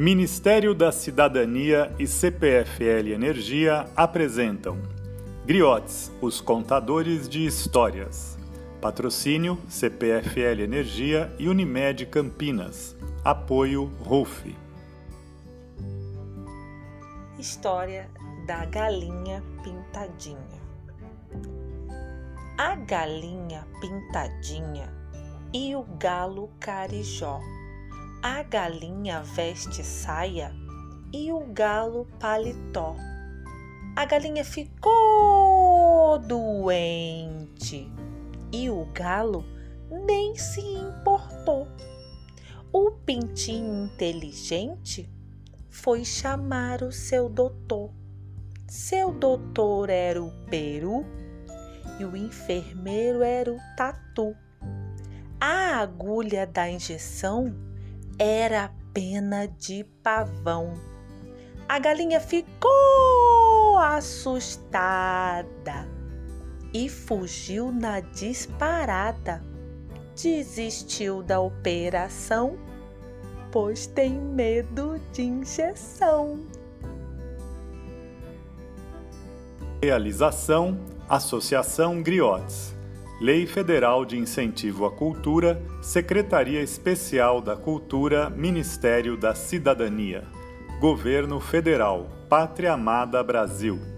Ministério da Cidadania e CPFL Energia apresentam Griotes, os contadores de histórias. Patrocínio CPFL Energia e Unimed Campinas. Apoio RUF. História da galinha pintadinha. A galinha pintadinha e o galo carijó a galinha veste saia e o galo paletó. A galinha ficou doente e o galo nem se importou. O pintinho inteligente foi chamar o seu doutor. Seu doutor era o peru e o enfermeiro era o tatu. A agulha da injeção era pena de pavão. A galinha ficou assustada e fugiu na disparada. Desistiu da operação, pois tem medo de injeção. Realização Associação Griotes Lei Federal de Incentivo à Cultura, Secretaria Especial da Cultura, Ministério da Cidadania. Governo Federal, Pátria Amada Brasil.